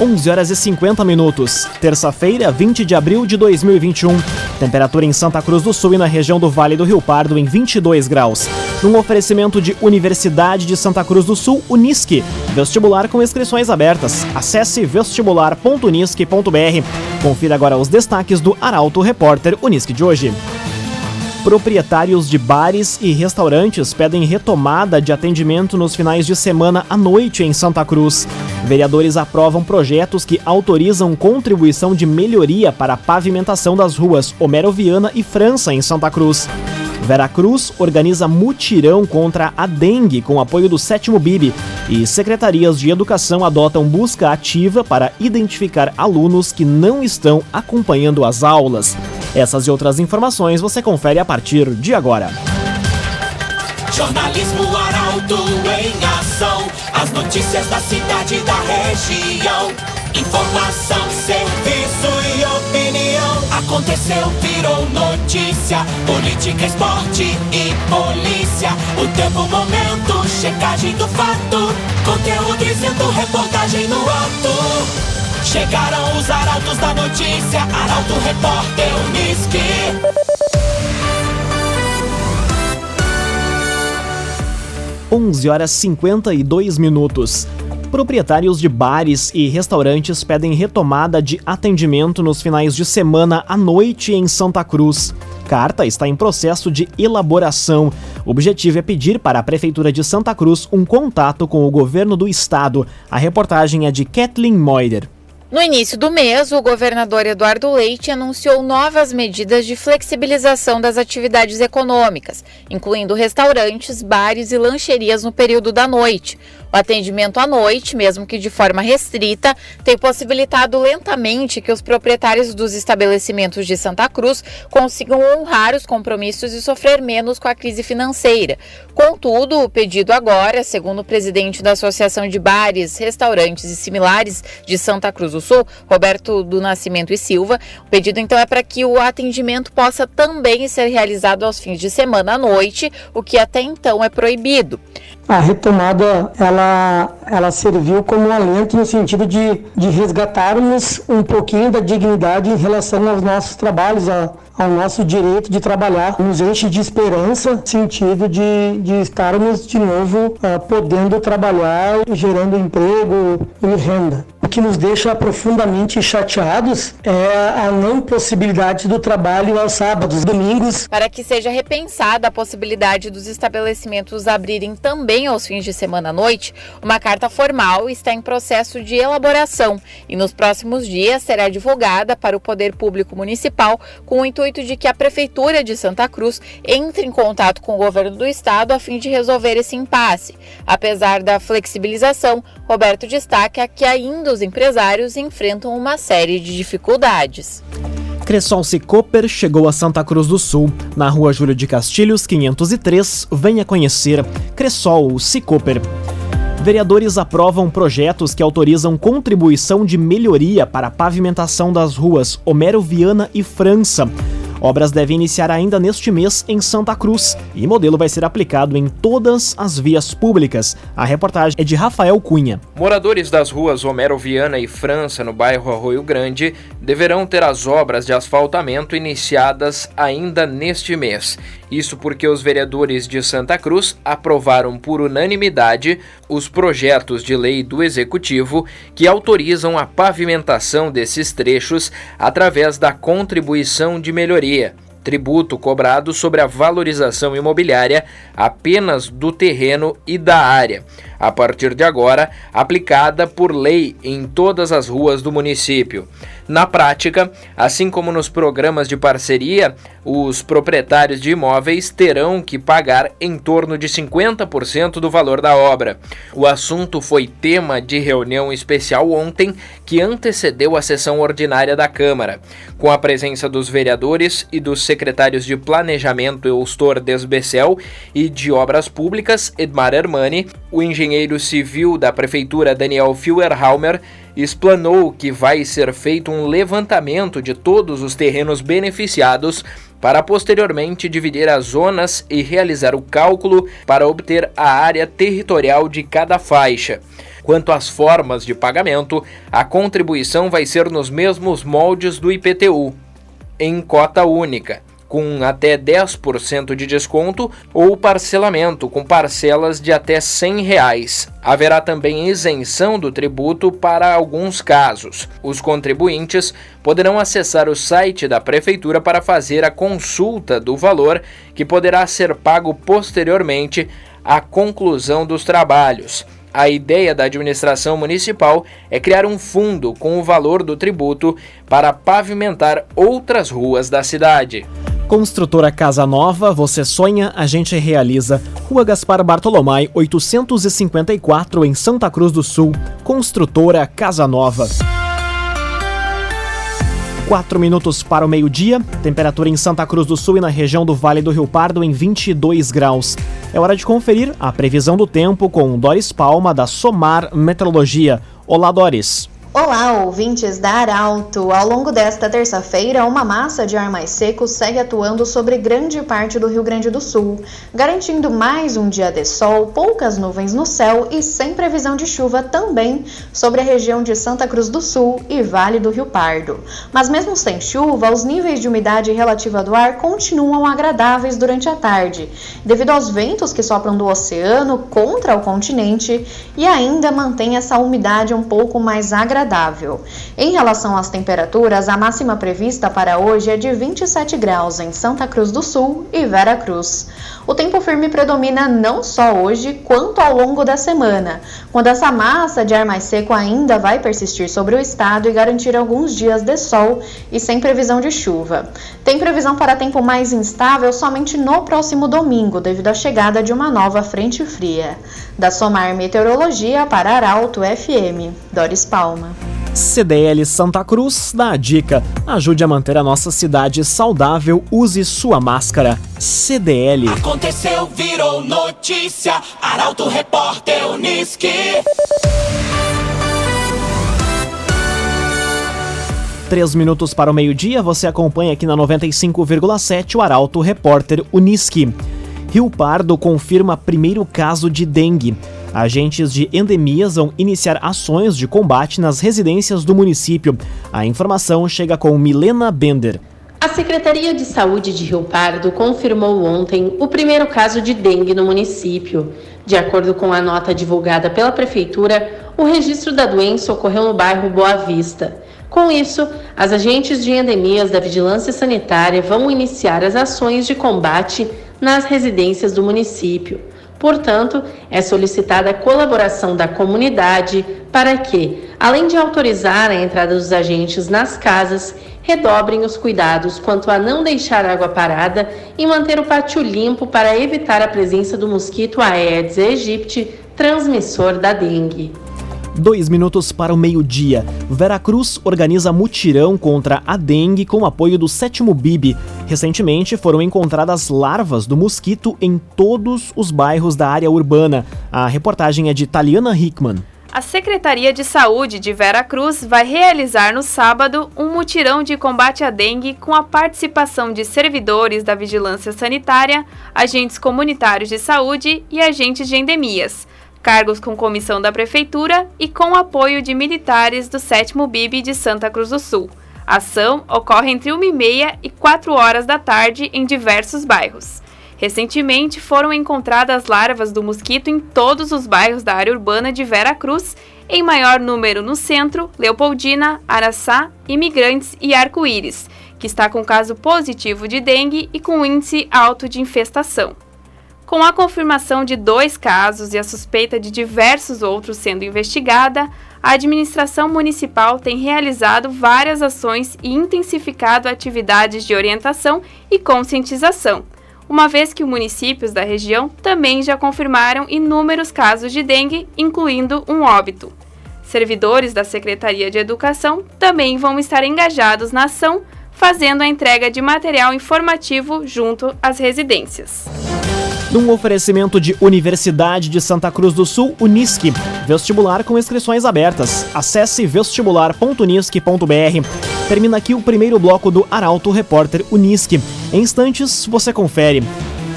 11 horas e 50 minutos. Terça-feira, 20 de abril de 2021. Temperatura em Santa Cruz do Sul e na região do Vale do Rio Pardo em 22 graus. Num oferecimento de Universidade de Santa Cruz do Sul, Unisque. Vestibular com inscrições abertas. Acesse vestibular.unisque.br. Confira agora os destaques do Arauto Repórter Unisque de hoje. Proprietários de bares e restaurantes pedem retomada de atendimento nos finais de semana à noite em Santa Cruz. Vereadores aprovam projetos que autorizam contribuição de melhoria para a pavimentação das ruas Homero Viana e França em Santa Cruz. Veracruz organiza mutirão contra a dengue com apoio do sétimo BIB e secretarias de educação adotam busca ativa para identificar alunos que não estão acompanhando as aulas. Essas e outras informações você confere a partir de agora. Jornalismo Arauto em ação. As notícias da cidade e da região. Informação, serviço e opinião. Aconteceu, virou notícia. Política, esporte e polícia. O tempo, momento, checagem do fato. Conteúdo dizendo, reportagem no ato. Chegaram os arautos da notícia, Arauto Repórter Uniski. Onze horas cinquenta e dois minutos. Proprietários de bares e restaurantes pedem retomada de atendimento nos finais de semana à noite em Santa Cruz. Carta está em processo de elaboração. O objetivo é pedir para a Prefeitura de Santa Cruz um contato com o governo do estado. A reportagem é de Kathleen Moider. No início do mês, o governador Eduardo Leite anunciou novas medidas de flexibilização das atividades econômicas, incluindo restaurantes, bares e lancherias no período da noite. O atendimento à noite, mesmo que de forma restrita, tem possibilitado lentamente que os proprietários dos estabelecimentos de Santa Cruz consigam honrar os compromissos e sofrer menos com a crise financeira. Contudo, o pedido agora, segundo o presidente da Associação de Bares, Restaurantes e Similares de Santa Cruz do Sul, Roberto do Nascimento e Silva, o pedido então é para que o atendimento possa também ser realizado aos fins de semana à noite, o que até então é proibido a retomada ela, ela serviu como um alento no sentido de, de resgatarmos um pouquinho da dignidade em relação aos nossos trabalhos, a, ao nosso direito de trabalhar, nos enche de esperança, sentido de, de estarmos de novo uh, podendo trabalhar, gerando emprego e renda. O que nos deixa profundamente chateados é a não possibilidade do trabalho aos sábados, domingos. Para que seja repensada a possibilidade dos estabelecimentos abrirem também aos fins de semana à noite, uma carta formal está em processo de elaboração e nos próximos dias será divulgada para o Poder Público Municipal com o intuito intuito de que a Prefeitura de Santa Cruz entre em contato com o governo do estado a fim de resolver esse impasse. Apesar da flexibilização, Roberto destaca que ainda os empresários enfrentam uma série de dificuldades. Cressol Cicoper chegou a Santa Cruz do Sul, na rua Júlio de Castilhos, 503. Venha conhecer Cressol Cicoper. Vereadores aprovam projetos que autorizam contribuição de melhoria para a pavimentação das ruas Homero Viana e França. Obras devem iniciar ainda neste mês em Santa Cruz e modelo vai ser aplicado em todas as vias públicas. A reportagem é de Rafael Cunha. Moradores das ruas Homero Viana e França, no bairro Arroio Grande, deverão ter as obras de asfaltamento iniciadas ainda neste mês. Isso porque os vereadores de Santa Cruz aprovaram por unanimidade os projetos de lei do Executivo que autorizam a pavimentação desses trechos através da contribuição de melhoria tributo cobrado sobre a valorização imobiliária apenas do terreno e da área, a partir de agora aplicada por lei em todas as ruas do município. Na prática, assim como nos programas de parceria, os proprietários de imóveis terão que pagar em torno de 50% do valor da obra. O assunto foi tema de reunião especial ontem, que antecedeu a sessão ordinária da Câmara, com a presença dos vereadores e dos secretários de Planejamento Eustor Desbecel e de Obras Públicas Edmar Hermani, o engenheiro civil da Prefeitura Daniel Feuerhalmer explanou que vai ser feito um levantamento de todos os terrenos beneficiados para posteriormente dividir as zonas e realizar o cálculo para obter a área territorial de cada faixa. Quanto às formas de pagamento, a contribuição vai ser nos mesmos moldes do IPTU, em cota única, com até 10% de desconto ou parcelamento com parcelas de até 100 reais. Haverá também isenção do tributo para alguns casos. Os contribuintes poderão acessar o site da prefeitura para fazer a consulta do valor que poderá ser pago posteriormente à conclusão dos trabalhos. A ideia da administração municipal é criar um fundo com o valor do tributo para pavimentar outras ruas da cidade. Construtora Casa Nova, você sonha, a gente realiza. Rua Gaspar Bartolomai, 854, em Santa Cruz do Sul. Construtora Casa Nova. 4 minutos para o meio-dia, temperatura em Santa Cruz do Sul e na região do Vale do Rio Pardo em 22 graus. É hora de conferir a previsão do tempo com Doris Palma, da Somar Meteorologia. Olá, Doris. Olá, ouvintes da Arauto! Ao longo desta terça-feira, uma massa de ar mais seco segue atuando sobre grande parte do Rio Grande do Sul, garantindo mais um dia de sol, poucas nuvens no céu e sem previsão de chuva também sobre a região de Santa Cruz do Sul e Vale do Rio Pardo. Mas mesmo sem chuva, os níveis de umidade relativa do ar continuam agradáveis durante a tarde, devido aos ventos que sopram do oceano contra o continente e ainda mantém essa umidade um pouco mais agradável agradável. Em relação às temperaturas, a máxima prevista para hoje é de 27 graus em Santa Cruz do Sul e Vera Cruz. O tempo firme predomina não só hoje, quanto ao longo da semana, quando essa massa de ar mais seco ainda vai persistir sobre o estado e garantir alguns dias de sol e sem previsão de chuva. Tem previsão para tempo mais instável somente no próximo domingo, devido à chegada de uma nova frente fria. Da Somar Meteorologia para Arauto FM, Doris Palma. CDL Santa Cruz dá a dica: ajude a manter a nossa cidade saudável, use sua máscara. CDL. Aconteceu, virou notícia. Arauto Repórter Uniski. Três minutos para o meio-dia, você acompanha aqui na 95,7 o Arauto Repórter Uniski. Rio Pardo confirma primeiro caso de dengue. Agentes de endemias vão iniciar ações de combate nas residências do município. A informação chega com Milena Bender. A Secretaria de Saúde de Rio Pardo confirmou ontem o primeiro caso de dengue no município. De acordo com a nota divulgada pela Prefeitura, o registro da doença ocorreu no bairro Boa Vista. Com isso, as agentes de endemias da Vigilância Sanitária vão iniciar as ações de combate nas residências do município. Portanto, é solicitada a colaboração da comunidade para que, além de autorizar a entrada dos agentes nas casas, redobrem os cuidados quanto a não deixar água parada e manter o pátio limpo para evitar a presença do mosquito Aedes aegypti, transmissor da dengue. Dois minutos para o meio-dia. Veracruz organiza mutirão contra a dengue com apoio do sétimo BIB. Recentemente foram encontradas larvas do mosquito em todos os bairros da área urbana. A reportagem é de Taliana Hickman. A Secretaria de Saúde de Vera Cruz vai realizar no sábado um mutirão de combate à dengue com a participação de servidores da vigilância sanitária, agentes comunitários de saúde e agentes de endemias cargos com comissão da Prefeitura e com apoio de militares do 7 BIB de Santa Cruz do Sul. A ação ocorre entre 1h30 e 4 horas da tarde em diversos bairros. Recentemente foram encontradas larvas do mosquito em todos os bairros da área urbana de Vera Cruz, em maior número no centro, Leopoldina, Araçá, Imigrantes e Arco-Íris, que está com caso positivo de dengue e com índice alto de infestação. Com a confirmação de dois casos e a suspeita de diversos outros sendo investigada, a administração municipal tem realizado várias ações e intensificado atividades de orientação e conscientização, uma vez que os municípios da região também já confirmaram inúmeros casos de dengue, incluindo um óbito. Servidores da Secretaria de Educação também vão estar engajados na ação, fazendo a entrega de material informativo junto às residências num oferecimento de Universidade de Santa Cruz do Sul, Unisque. Vestibular com inscrições abertas. Acesse vestibular.unisque.br. Termina aqui o primeiro bloco do Arauto Repórter Unisque. Em instantes, você confere.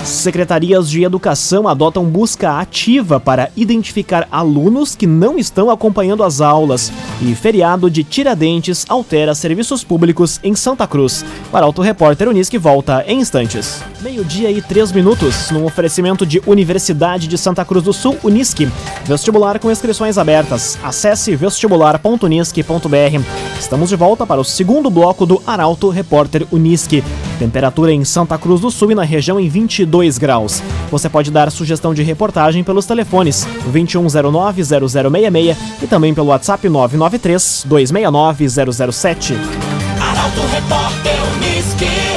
Secretarias de Educação adotam busca ativa para identificar alunos que não estão acompanhando as aulas. E feriado de Tiradentes altera serviços públicos em Santa Cruz. Para Repórter Unisque volta em instantes. Meio-dia e três minutos, num oferecimento de Universidade de Santa Cruz do Sul, Unisque. Vestibular com inscrições abertas. Acesse vestibular.unisque.br. Estamos de volta para o segundo bloco do Arauto Repórter Unisque. Temperatura em Santa Cruz do Sul e na região em 22 graus. Você pode dar sugestão de reportagem pelos telefones 2109-0066 e também pelo WhatsApp 993-269-007. Arauto Repórter Unisque.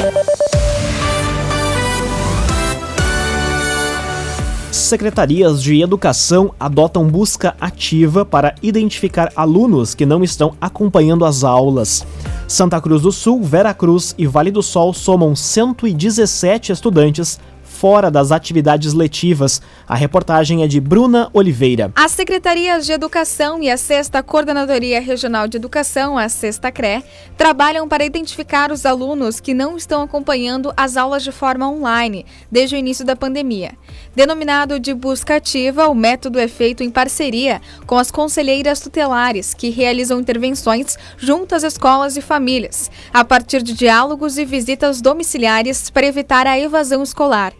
Secretarias de Educação adotam busca ativa para identificar alunos que não estão acompanhando as aulas. Santa Cruz do Sul, Vera Cruz e Vale do Sol somam 117 estudantes fora das atividades letivas. A reportagem é de Bruna Oliveira. As secretarias de Educação e a Sexta Coordenadoria Regional de Educação, a Sexta CRE, trabalham para identificar os alunos que não estão acompanhando as aulas de forma online desde o início da pandemia. Denominado de busca ativa, o método é feito em parceria com as conselheiras tutelares, que realizam intervenções junto às escolas e famílias, a partir de diálogos e visitas domiciliares para evitar a evasão escolar.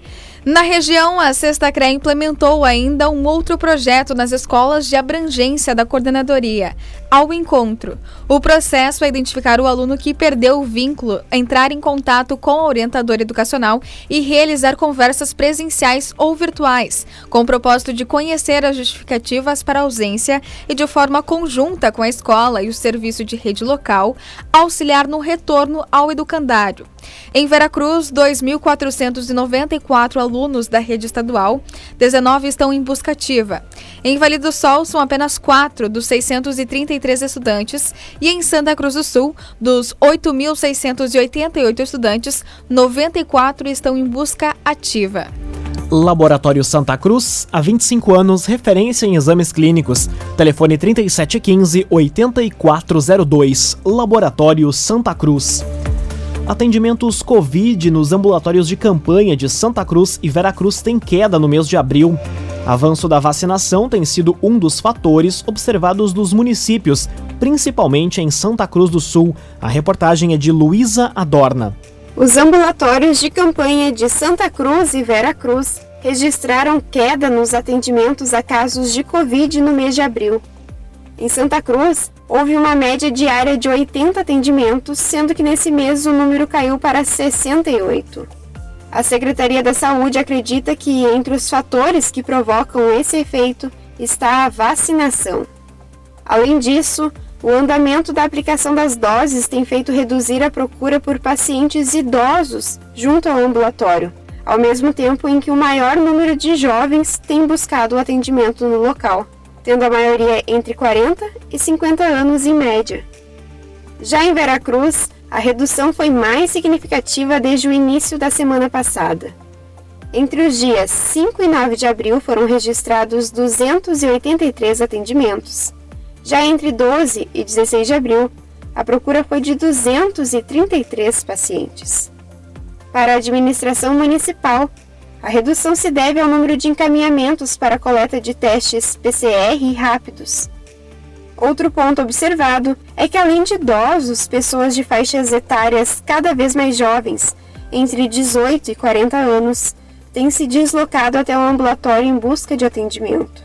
Na região, a Sexta CRE implementou ainda um outro projeto nas escolas de abrangência da coordenadoria, ao encontro. O processo é identificar o aluno que perdeu o vínculo, entrar em contato com o orientador educacional e realizar conversas presenciais ou virtuais, com o propósito de conhecer as justificativas para ausência e, de forma conjunta com a escola e o serviço de rede local, auxiliar no retorno ao educandário. Em Veracruz, 2.494 alunos da rede estadual, 19 estão em busca ativa. Em Vale do Sol, são apenas 4 dos 633 estudantes e em Santa Cruz do Sul, dos 8.688 estudantes, 94 estão em busca ativa. Laboratório Santa Cruz, há 25 anos, referência em exames clínicos. Telefone 3715-8402. Laboratório Santa Cruz. Atendimentos Covid nos ambulatórios de campanha de Santa Cruz e Veracruz tem queda no mês de abril. Avanço da vacinação tem sido um dos fatores observados nos municípios, principalmente em Santa Cruz do Sul. A reportagem é de Luísa Adorna. Os ambulatórios de campanha de Santa Cruz e Veracruz registraram queda nos atendimentos a casos de Covid no mês de abril. Em Santa Cruz, houve uma média diária de 80 atendimentos, sendo que nesse mês o número caiu para 68. A Secretaria da Saúde acredita que entre os fatores que provocam esse efeito está a vacinação. Além disso, o andamento da aplicação das doses tem feito reduzir a procura por pacientes idosos junto ao ambulatório, ao mesmo tempo em que o maior número de jovens tem buscado o atendimento no local tendo a maioria entre 40 e 50 anos em média. Já em Veracruz, a redução foi mais significativa desde o início da semana passada. Entre os dias 5 e 9 de abril foram registrados 283 atendimentos. Já entre 12 e 16 de abril, a procura foi de 233 pacientes. Para a administração municipal, a redução se deve ao número de encaminhamentos para coleta de testes PCR rápidos. Outro ponto observado é que, além de idosos, pessoas de faixas etárias cada vez mais jovens, entre 18 e 40 anos, têm se deslocado até o ambulatório em busca de atendimento.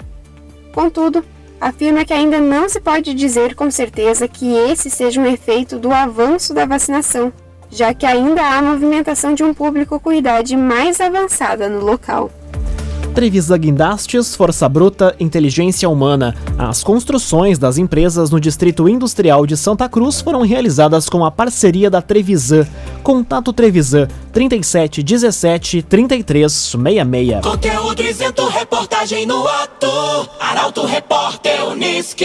Contudo, afirma que ainda não se pode dizer com certeza que esse seja um efeito do avanço da vacinação já que ainda há movimentação de um público com idade mais avançada no local. Trevisa Guindastes, Força Bruta, Inteligência Humana. As construções das empresas no Distrito Industrial de Santa Cruz foram realizadas com a parceria da Trevisan. Contato Trevisan 37 17 33 66. Conteúdo isento, reportagem no ato. Arauto Repórter Unisque.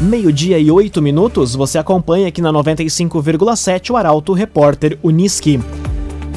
Meio-dia e oito minutos, você acompanha aqui na 95,7 o Arauto Repórter Uniski.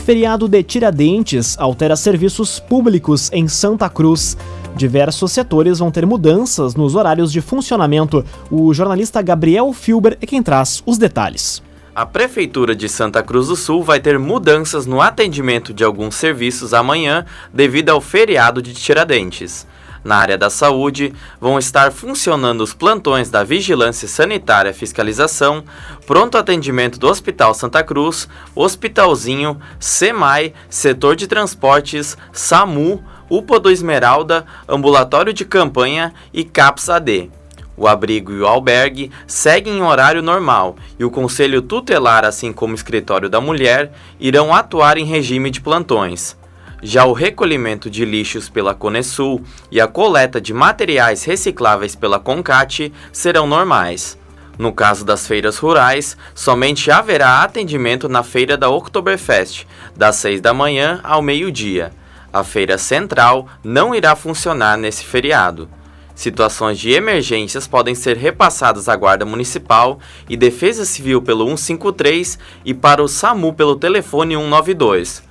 Feriado de Tiradentes altera serviços públicos em Santa Cruz. Diversos setores vão ter mudanças nos horários de funcionamento. O jornalista Gabriel Filber é quem traz os detalhes. A Prefeitura de Santa Cruz do Sul vai ter mudanças no atendimento de alguns serviços amanhã devido ao feriado de Tiradentes. Na área da saúde, vão estar funcionando os plantões da Vigilância Sanitária Fiscalização, pronto atendimento do Hospital Santa Cruz, Hospitalzinho, SEMAI, Setor de Transportes, SAMU, UPA do Esmeralda, Ambulatório de Campanha e CAPS AD. O abrigo e o albergue seguem em horário normal e o Conselho Tutelar, assim como o Escritório da Mulher, irão atuar em regime de plantões. Já o recolhimento de lixos pela Conesul e a coleta de materiais recicláveis pela Concate serão normais. No caso das feiras rurais, somente haverá atendimento na feira da Oktoberfest, das 6 da manhã ao meio-dia. A feira central não irá funcionar nesse feriado. Situações de emergências podem ser repassadas à Guarda Municipal e Defesa Civil pelo 153 e para o SAMU pelo telefone 192.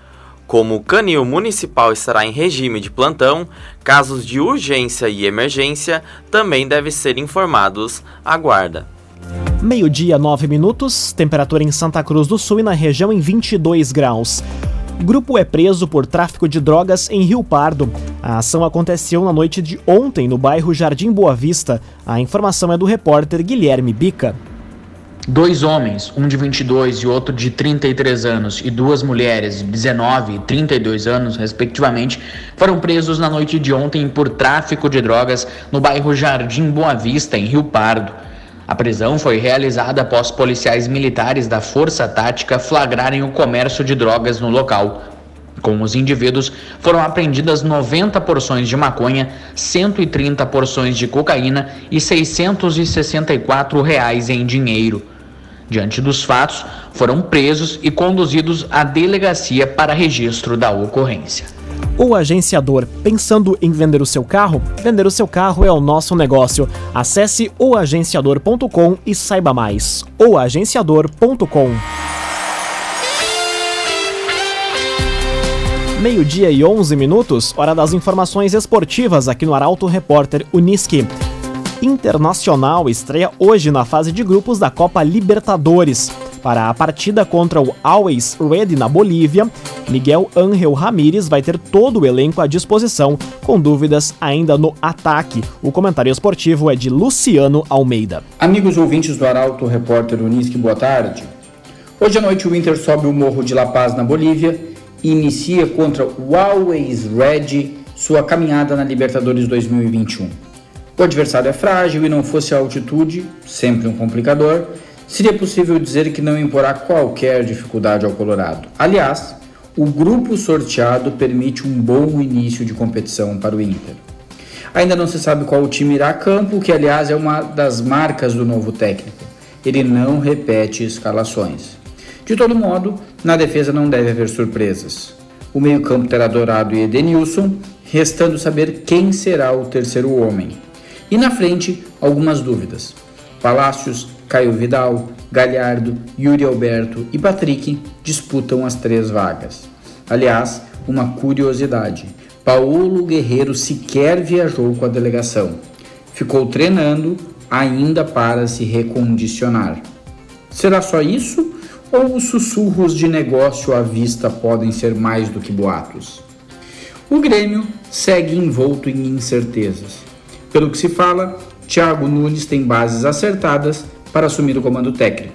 Como o canil municipal estará em regime de plantão, casos de urgência e emergência também devem ser informados à Guarda. Meio-dia, 9 minutos, temperatura em Santa Cruz do Sul e na região em 22 graus. Grupo é preso por tráfico de drogas em Rio Pardo. A ação aconteceu na noite de ontem no bairro Jardim Boa Vista. A informação é do repórter Guilherme Bica. Dois homens, um de 22 e outro de 33 anos, e duas mulheres de 19 e 32 anos, respectivamente, foram presos na noite de ontem por tráfico de drogas no bairro Jardim Boa Vista, em Rio Pardo. A prisão foi realizada após policiais militares da Força Tática flagrarem o comércio de drogas no local. Com os indivíduos, foram apreendidas 90 porções de maconha, 130 porções de cocaína e 664 reais em dinheiro. Diante dos fatos, foram presos e conduzidos à delegacia para registro da ocorrência. O agenciador, pensando em vender o seu carro? Vender o seu carro é o nosso negócio. Acesse oagenciador.com e saiba mais. oagenciador.com Meio-dia e 11 minutos, hora das informações esportivas aqui no Arauto Repórter Uniski. Internacional estreia hoje na fase de grupos da Copa Libertadores. Para a partida contra o Always Ready na Bolívia, Miguel Ángel Ramírez vai ter todo o elenco à disposição, com dúvidas ainda no ataque. O comentário esportivo é de Luciano Almeida. Amigos ouvintes do Arauto, repórter Unisque, boa tarde. Hoje à noite o Inter sobe o Morro de La Paz na Bolívia e inicia contra o Always Ready sua caminhada na Libertadores 2021. O adversário é frágil e não fosse a altitude, sempre um complicador, seria possível dizer que não imporá qualquer dificuldade ao Colorado. Aliás, o grupo sorteado permite um bom início de competição para o Inter. Ainda não se sabe qual time irá a campo, que aliás é uma das marcas do novo técnico. Ele não repete escalações. De todo modo, na defesa não deve haver surpresas. O meio-campo terá Dourado e Edenilson, restando saber quem será o terceiro homem. E na frente, algumas dúvidas. Palácios, Caio Vidal, Galhardo, Yuri Alberto e Patrick disputam as três vagas. Aliás, uma curiosidade: Paulo Guerreiro sequer viajou com a delegação. Ficou treinando ainda para se recondicionar. Será só isso? Ou os sussurros de negócio à vista podem ser mais do que boatos? O Grêmio segue envolto em incertezas. Pelo que se fala, Thiago Nunes tem bases acertadas para assumir o comando técnico.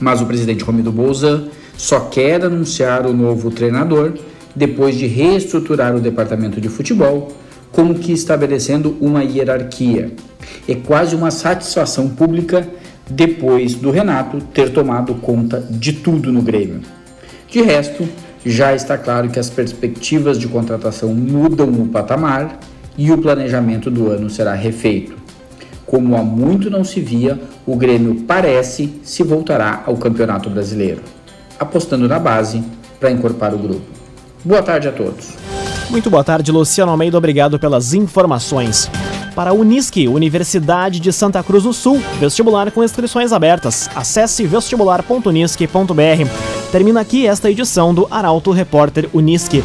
Mas o presidente Romildo Bolzan só quer anunciar o novo treinador depois de reestruturar o departamento de futebol, como que estabelecendo uma hierarquia. É quase uma satisfação pública depois do Renato ter tomado conta de tudo no Grêmio. De resto, já está claro que as perspectivas de contratação mudam o patamar e o planejamento do ano será refeito. Como há muito não se via, o Grêmio parece se voltará ao Campeonato Brasileiro, apostando na base para encorpar o grupo. Boa tarde a todos. Muito boa tarde, Luciano Almeida. Obrigado pelas informações. Para a Unisque, Universidade de Santa Cruz do Sul, vestibular com inscrições abertas. Acesse vestibular.unisque.br. Termina aqui esta edição do Arauto Repórter Unisque.